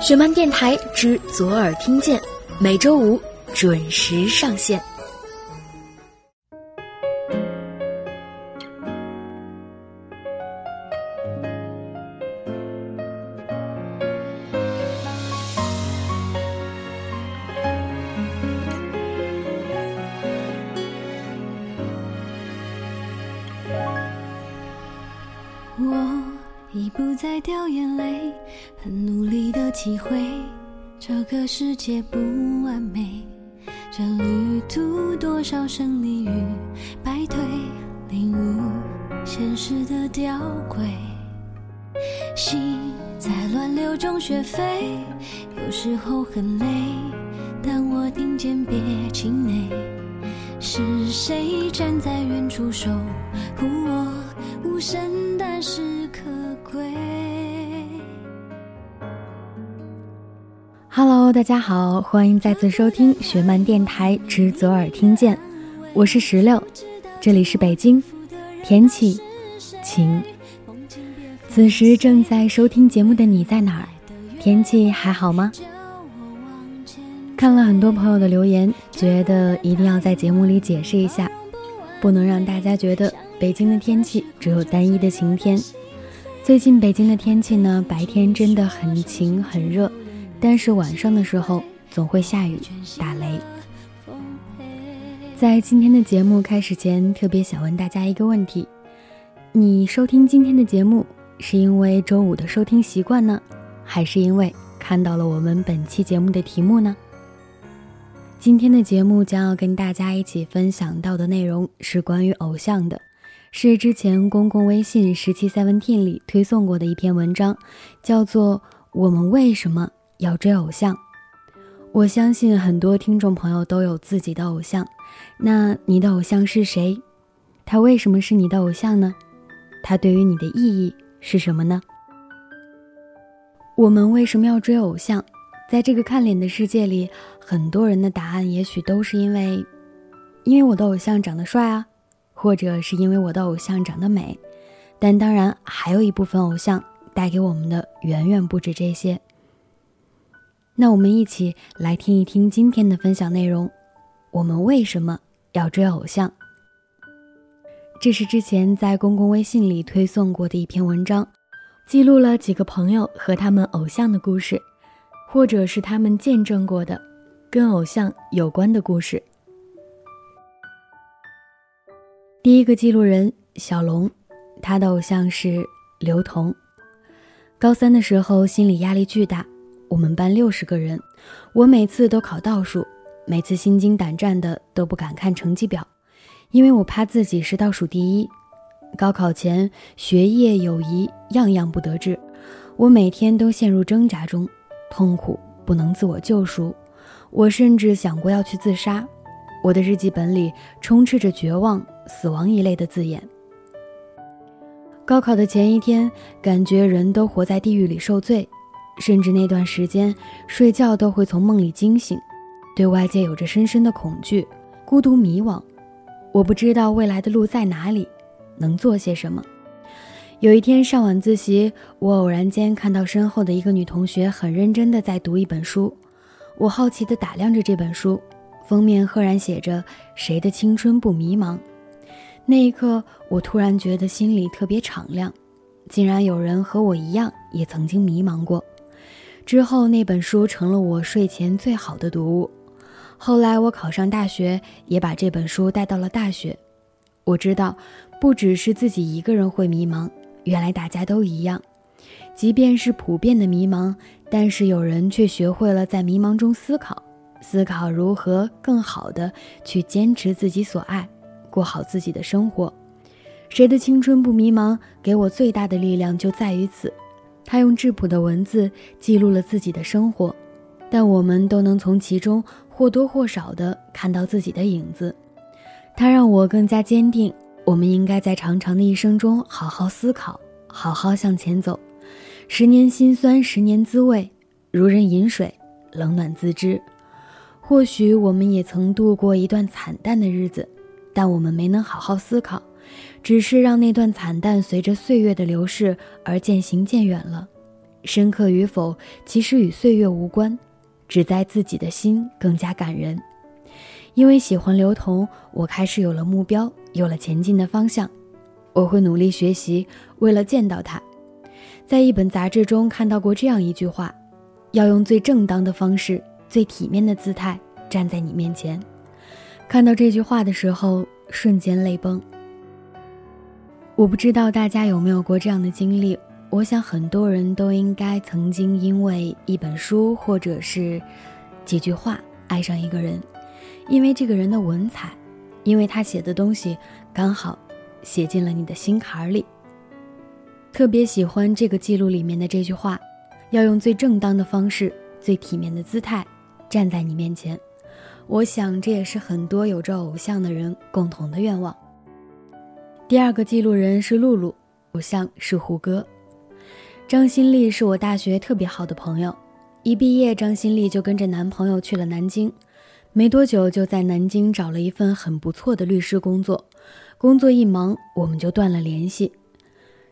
雪漫电台之左耳听见，每周五准时上线。界不完美。这旅途多少胜利与败退，领悟现实的吊诡。心在乱流中学飞，有时候很累，但我听见别气馁。是谁站在远处守护我？无声但是 Hello，大家好，欢迎再次收听雪漫电台之左耳听见，我是石榴，这里是北京，天气晴。此时正在收听节目的你在哪儿？天气还好吗？看了很多朋友的留言，觉得一定要在节目里解释一下，不能让大家觉得北京的天气只有单一的晴天。最近北京的天气呢，白天真的很晴很热，但是晚上的时候总会下雨打雷。在今天的节目开始前，特别想问大家一个问题：你收听今天的节目是因为周五的收听习惯呢，还是因为看到了我们本期节目的题目呢？今天的节目将要跟大家一起分享到的内容是关于偶像的，是之前公共微信十七 Seventeen 里推送过的一篇文章，叫做《我们为什么要追偶像》。我相信很多听众朋友都有自己的偶像，那你的偶像是谁？他为什么是你的偶像呢？他对于你的意义是什么呢？我们为什么要追偶像？在这个看脸的世界里，很多人的答案也许都是因为，因为我的偶像长得帅啊，或者是因为我的偶像长得美。但当然，还有一部分偶像带给我们的远远不止这些。那我们一起来听一听今天的分享内容：我们为什么要追偶像？这是之前在公共微信里推送过的一篇文章，记录了几个朋友和他们偶像的故事。或者是他们见证过的跟偶像有关的故事。第一个记录人小龙，他的偶像是刘同。高三的时候，心理压力巨大，我们班六十个人，我每次都考倒数，每次心惊胆战的都不敢看成绩表，因为我怕自己是倒数第一。高考前，学业、友谊样样不得志，我每天都陷入挣扎中。痛苦不能自我救赎，我甚至想过要去自杀。我的日记本里充斥着绝望、死亡一类的字眼。高考的前一天，感觉人都活在地狱里受罪，甚至那段时间睡觉都会从梦里惊醒，对外界有着深深的恐惧、孤独、迷惘。我不知道未来的路在哪里，能做些什么。有一天上晚自习，我偶然间看到身后的一个女同学很认真地在读一本书，我好奇地打量着这本书，封面赫然写着“谁的青春不迷茫”。那一刻，我突然觉得心里特别敞亮，竟然有人和我一样也曾经迷茫过。之后，那本书成了我睡前最好的读物。后来我考上大学，也把这本书带到了大学。我知道，不只是自己一个人会迷茫。原来大家都一样，即便是普遍的迷茫，但是有人却学会了在迷茫中思考，思考如何更好的去坚持自己所爱，过好自己的生活。谁的青春不迷茫？给我最大的力量就在于此。他用质朴的文字记录了自己的生活，但我们都能从其中或多或少的看到自己的影子。他让我更加坚定。我们应该在长长的一生中好好思考，好好向前走。十年辛酸，十年滋味，如人饮水，冷暖自知。或许我们也曾度过一段惨淡的日子，但我们没能好好思考，只是让那段惨淡随着岁月的流逝而渐行渐远了。深刻与否其实与岁月无关，只在自己的心更加感人。因为喜欢刘同，我开始有了目标，有了前进的方向。我会努力学习，为了见到他。在一本杂志中看到过这样一句话：要用最正当的方式、最体面的姿态站在你面前。看到这句话的时候，瞬间泪崩。我不知道大家有没有过这样的经历，我想很多人都应该曾经因为一本书或者是几句话爱上一个人，因为这个人的文采，因为他写的东西刚好写进了你的心坎里。特别喜欢这个记录里面的这句话：要用最正当的方式、最体面的姿态站在你面前。我想这也是很多有着偶像的人共同的愿望。第二个记录人是露露，偶像是胡歌。张新丽是我大学特别好的朋友，一毕业，张新丽就跟着男朋友去了南京，没多久就在南京找了一份很不错的律师工作。工作一忙，我们就断了联系。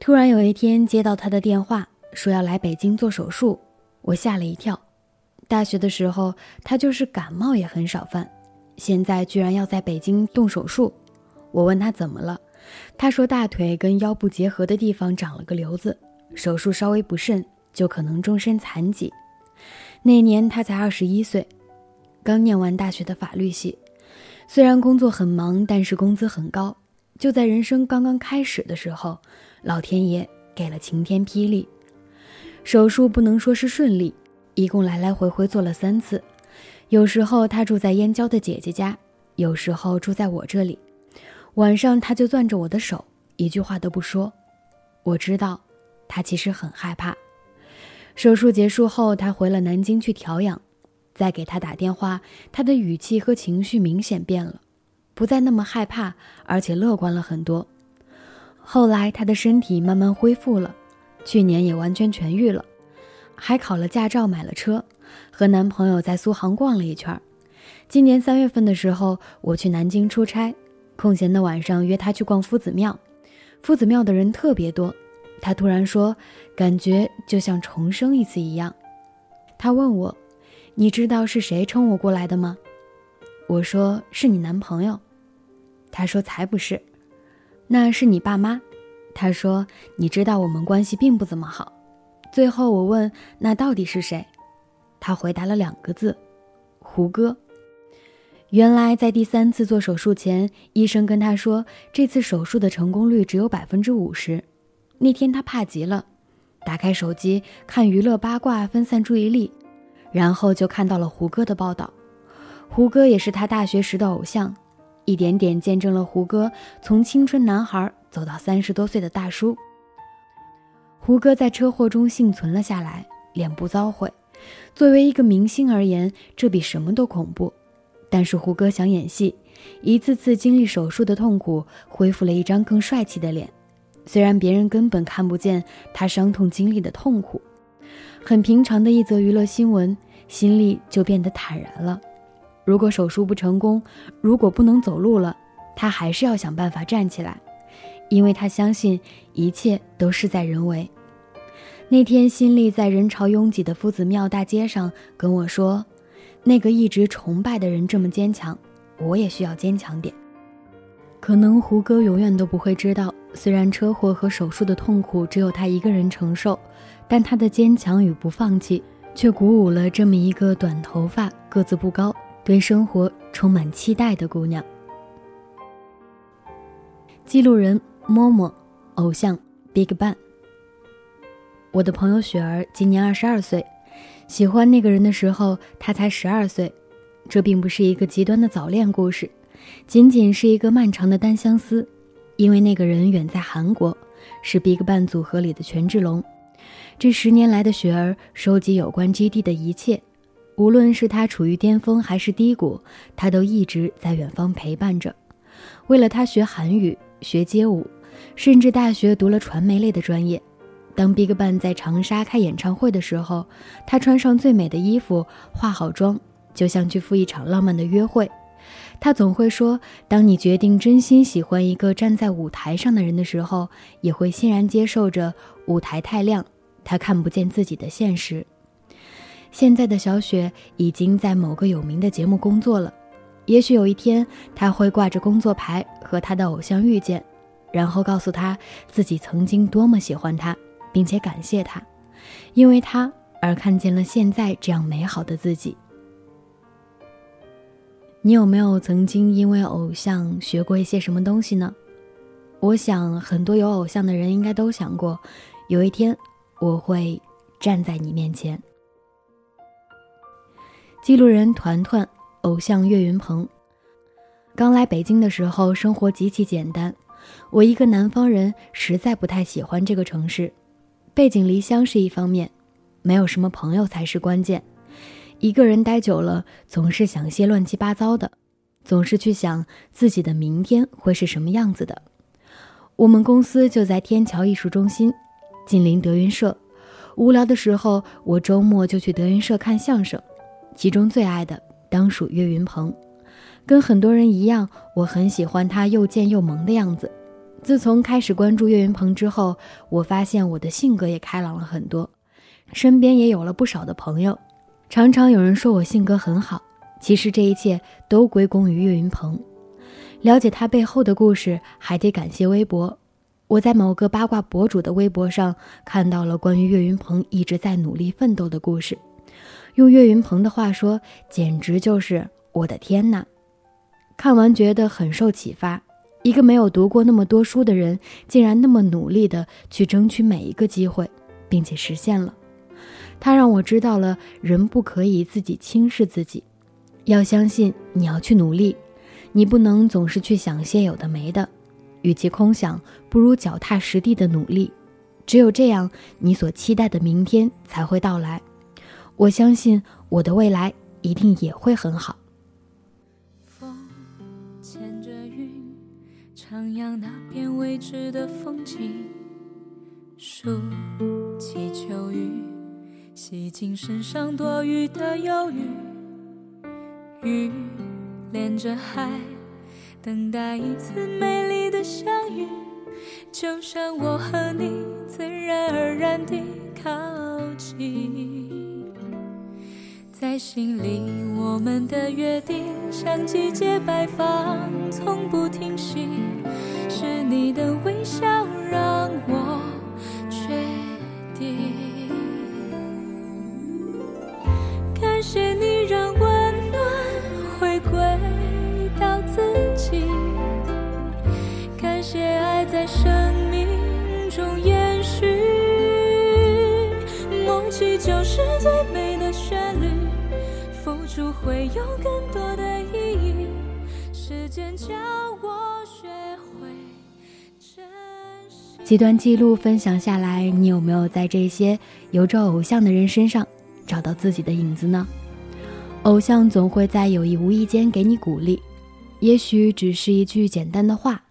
突然有一天接到他的电话，说要来北京做手术，我吓了一跳。大学的时候他就是感冒也很少犯，现在居然要在北京动手术。我问他怎么了。他说：“大腿跟腰部结合的地方长了个瘤子，手术稍微不慎，就可能终身残疾。”那年他才二十一岁，刚念完大学的法律系。虽然工作很忙，但是工资很高。就在人生刚刚开始的时候，老天爷给了晴天霹雳。手术不能说是顺利，一共来来回回做了三次。有时候他住在燕郊的姐姐家，有时候住在我这里。晚上，他就攥着我的手，一句话都不说。我知道，他其实很害怕。手术结束后，他回了南京去调养。再给他打电话，他的语气和情绪明显变了，不再那么害怕，而且乐观了很多。后来，他的身体慢慢恢复了，去年也完全痊愈了，还考了驾照，买了车，和男朋友在苏杭逛了一圈。今年三月份的时候，我去南京出差。空闲的晚上约他去逛夫子庙，夫子庙的人特别多。他突然说，感觉就像重生一次一样。他问我：“你知道是谁称我过来的吗？”我说：“是你男朋友。”他说：“才不是，那是你爸妈。”他说：“你知道我们关系并不怎么好。”最后我问：“那到底是谁？”他回答了两个字：“胡歌。”原来在第三次做手术前，医生跟他说，这次手术的成功率只有百分之五十。那天他怕极了，打开手机看娱乐八卦，分散注意力，然后就看到了胡歌的报道。胡歌也是他大学时的偶像，一点点见证了胡歌从青春男孩走到三十多岁的大叔。胡歌在车祸中幸存了下来，脸部遭毁。作为一个明星而言，这比什么都恐怖。但是胡歌想演戏，一次次经历手术的痛苦，恢复了一张更帅气的脸。虽然别人根本看不见他伤痛经历的痛苦，很平常的一则娱乐新闻，心里就变得坦然了。如果手术不成功，如果不能走路了，他还是要想办法站起来，因为他相信一切都事在人为。那天，新力在人潮拥挤的夫子庙大街上跟我说。那个一直崇拜的人这么坚强，我也需要坚强点。可能胡歌永远都不会知道，虽然车祸和手术的痛苦只有他一个人承受，但他的坚强与不放弃，却鼓舞了这么一个短头发、个子不高、对生活充满期待的姑娘。记录人：摸摸，偶像：BigBang。我的朋友雪儿今年二十二岁。喜欢那个人的时候，他才十二岁，这并不是一个极端的早恋故事，仅仅是一个漫长的单相思。因为那个人远在韩国，是 BigBang 组合里的权志龙。这十年来的雪儿收集有关 GD 的一切，无论是他处于巅峰还是低谷，他都一直在远方陪伴着。为了他学韩语、学街舞，甚至大学读了传媒类的专业。当 BigBang 在长沙开演唱会的时候，他穿上最美的衣服，化好妆，就像去赴一场浪漫的约会。他总会说：“当你决定真心喜欢一个站在舞台上的人的时候，也会欣然接受着舞台太亮，他看不见自己的现实。现在的小雪已经在某个有名的节目工作了，也许有一天他会挂着工作牌和他的偶像遇见，然后告诉他自己曾经多么喜欢他，并且感谢他，因为他而看见了现在这样美好的自己。你有没有曾经因为偶像学过一些什么东西呢？我想很多有偶像的人应该都想过，有一天我会站在你面前。记录人团团，偶像岳云鹏。刚来北京的时候，生活极其简单。我一个南方人，实在不太喜欢这个城市。背井离乡是一方面，没有什么朋友才是关键。一个人待久了，总是想些乱七八糟的，总是去想自己的明天会是什么样子的。我们公司就在天桥艺术中心，紧邻德云社。无聊的时候，我周末就去德云社看相声。其中最爱的当属岳云鹏，跟很多人一样，我很喜欢他又贱又萌的样子。自从开始关注岳云鹏之后，我发现我的性格也开朗了很多，身边也有了不少的朋友。常常有人说我性格很好，其实这一切都归功于岳云鹏。了解他背后的故事，还得感谢微博。我在某个八卦博主的微博上看到了关于岳云鹏一直在努力奋斗的故事。用岳云鹏的话说，简直就是我的天呐！看完觉得很受启发。一个没有读过那么多书的人，竟然那么努力的去争取每一个机会，并且实现了。他让我知道了，人不可以自己轻视自己，要相信你要去努力，你不能总是去想些有的没的。与其空想，不如脚踏实地的努力。只有这样，你所期待的明天才会到来。我相信我的未来一定也会很好。徜徉那片未知的风景。数起秋雨，洗净身上多余的忧郁。雨连着海，等待一次美丽的相遇。就像我和你自然而然地靠近。在心里，我们的约定像季节摆放，从不停息。是你的微笑让我确定。感谢你让温暖回归到自己，感谢爱在生命中有更多的意义。时间教我学会几段记录分享下来，你有没有在这些有着偶像的人身上找到自己的影子呢？偶像总会在有意无意间给你鼓励，也许只是一句简单的话，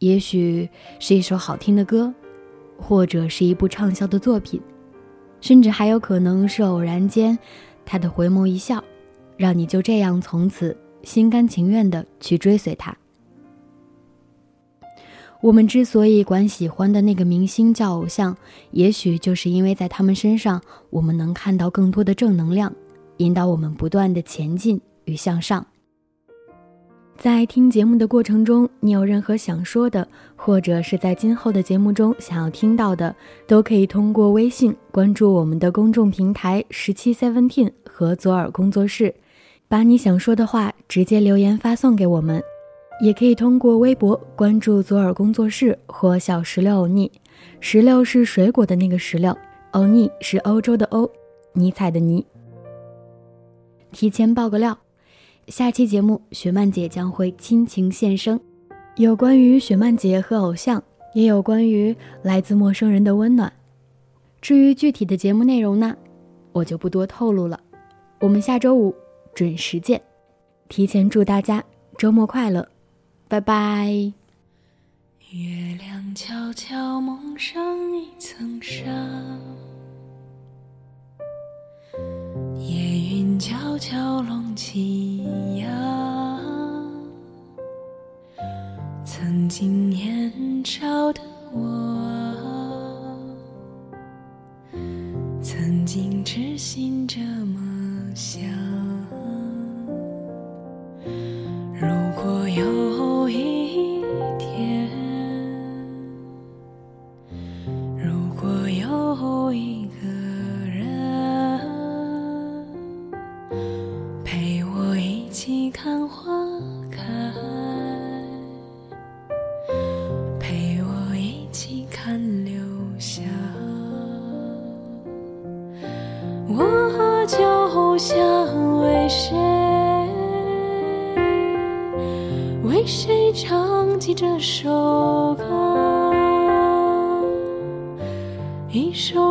也许是一首好听的歌，或者是一部畅销的作品，甚至还有可能是偶然间他的回眸一笑。让你就这样从此心甘情愿的去追随他。我们之所以管喜欢的那个明星叫偶像，也许就是因为在他们身上，我们能看到更多的正能量，引导我们不断的前进与向上。在听节目的过程中，你有任何想说的，或者是在今后的节目中想要听到的，都可以通过微信关注我们的公众平台十七 seventeen 和左耳工作室。把你想说的话直接留言发送给我们，也可以通过微博关注左耳工作室或小石榴欧尼。石榴是水果的那个石榴，欧尼是欧洲的欧，尼采的尼。提前爆个料，下期节目雪漫姐将会亲情现身，有关于雪漫姐和偶像，也有关于来自陌生人的温暖。至于具体的节目内容呢，我就不多透露了。我们下周五。准时见，提前祝大家周末快乐，拜拜。月亮悄悄蒙上一层纱，夜云悄悄隆起看花开陪我一起看流霞我就像为谁为谁唱起这首歌一首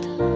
的。